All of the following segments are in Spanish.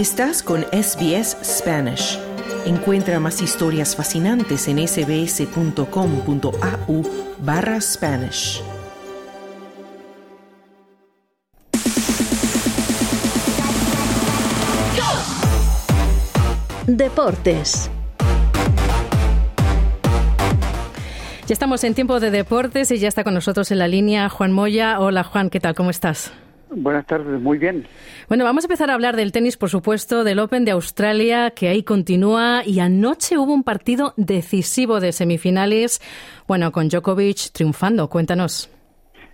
Estás con SBS Spanish. Encuentra más historias fascinantes en sbs.com.au barra Spanish. Deportes. Ya estamos en tiempo de deportes y ya está con nosotros en la línea Juan Moya. Hola Juan, ¿qué tal? ¿Cómo estás? Buenas tardes, muy bien. Bueno, vamos a empezar a hablar del tenis, por supuesto, del Open de Australia, que ahí continúa. Y anoche hubo un partido decisivo de semifinales, bueno, con Djokovic triunfando. Cuéntanos.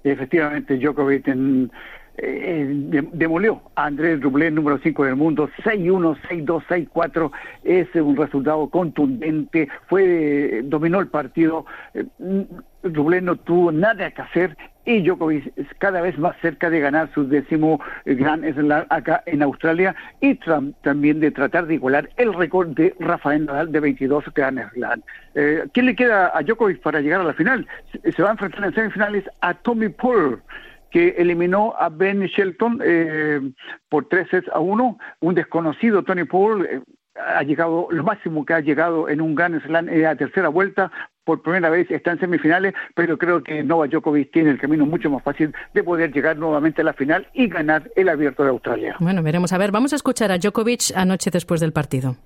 Efectivamente, Djokovic en, eh, demolió a Andrés Rublev, número 5 del mundo, 6-1, 6-2, 6-4. Es un resultado contundente. Fue, dominó el partido. Eh, Rublev no tuvo nada que hacer y Djokovic cada vez más cerca de ganar su décimo Gran Slam acá en Australia y también de tratar de igualar el récord de Rafael Nadal de 22 Gran Slam. Eh, ¿Quién le queda a Djokovic para llegar a la final? Se va a enfrentar en semifinales a Tommy Paul que eliminó a Ben Shelton eh, por tres sets a uno, un desconocido Tony Paul, eh, ha llegado, lo máximo que ha llegado en un Grand Slam en la tercera vuelta, por primera vez está en semifinales, pero creo que Novak Djokovic tiene el camino mucho más fácil de poder llegar nuevamente a la final y ganar el Abierto de Australia. Bueno, veremos a ver, vamos a escuchar a Djokovic anoche después del partido.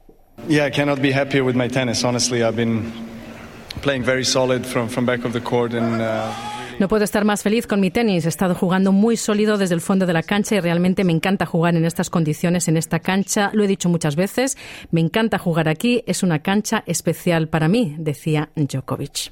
Yeah, I cannot be happier with my tennis. Honestly, I've been playing very solid from from back of the court and uh... No puedo estar más feliz con mi tenis. He estado jugando muy sólido desde el fondo de la cancha y realmente me encanta jugar en estas condiciones, en esta cancha. Lo he dicho muchas veces, me encanta jugar aquí. Es una cancha especial para mí, decía Djokovic.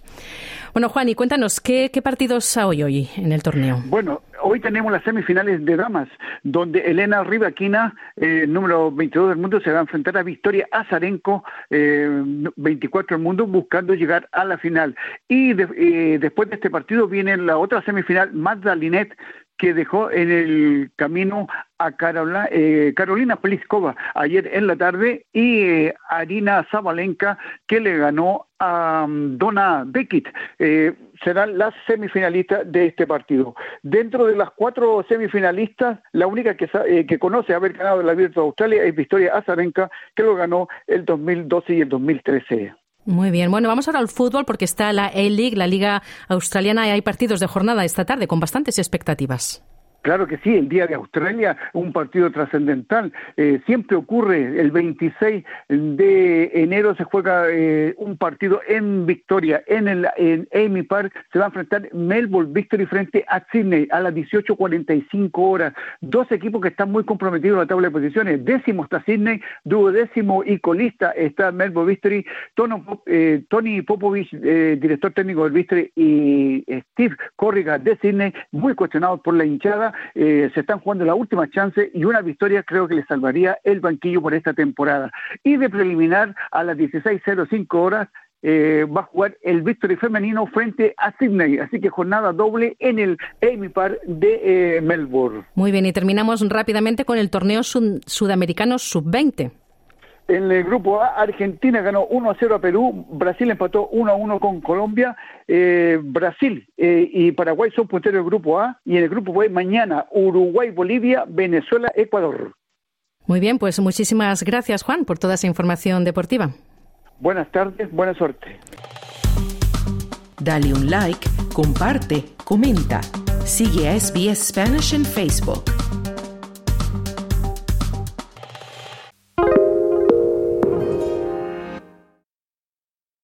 Bueno, Juan, y cuéntanos, ¿qué, qué partidos hay hoy en el torneo? Bueno, hoy tenemos las semifinales de damas, donde Elena Rivaquina, eh, número 22 del mundo, se va a enfrentar a Victoria Azarenko, eh, 24 del mundo, buscando llegar a la final. Y eh, después de este partido viene la otra semifinal, Magda Linet, que dejó en el camino a Carolina, eh, Pliskova ayer en la tarde y eh, Arina Zabalenka que le ganó a um, Donna Beckett. Eh, serán las semifinalistas de este partido. Dentro de las cuatro semifinalistas, la única que, eh, conoce haber ganado el Abierto de Australia es Victoria Azarenka, que lo ganó el 2012 y el 2013. Muy bien. Bueno, vamos ahora al fútbol porque está la A-League, la Liga Australiana, y hay partidos de jornada esta tarde con bastantes expectativas. Claro que sí, el Día de Australia, un partido trascendental. Eh, siempre ocurre, el 26 de enero se juega eh, un partido en Victoria, en el en Amy Park, se va a enfrentar Melbourne Victory frente a Sydney a las 18.45 horas. Dos equipos que están muy comprometidos en la tabla de posiciones. Décimo está Sydney, duodécimo y colista está Melbourne Victory. Tono, eh, Tony Popovich, director técnico del Victory, y Steve Corrigan de Sydney, muy cuestionados por la hinchada eh, se están jugando la última chance y una victoria creo que le salvaría el banquillo por esta temporada. Y de preliminar a las 16.05 horas eh, va a jugar el Victory femenino frente a Sydney, así que jornada doble en el Amy Park de eh, Melbourne. Muy bien, y terminamos rápidamente con el torneo sud sudamericano sub-20. En el grupo A, Argentina ganó 1 a 0 a Perú, Brasil empató 1 a 1 con Colombia, eh, Brasil eh, y Paraguay son punteros del grupo A, y en el grupo B mañana Uruguay, Bolivia, Venezuela, Ecuador. Muy bien, pues muchísimas gracias Juan por toda esa información deportiva. Buenas tardes, buena suerte. Dale un like, comparte, comenta. Sigue a SBS Spanish en Facebook.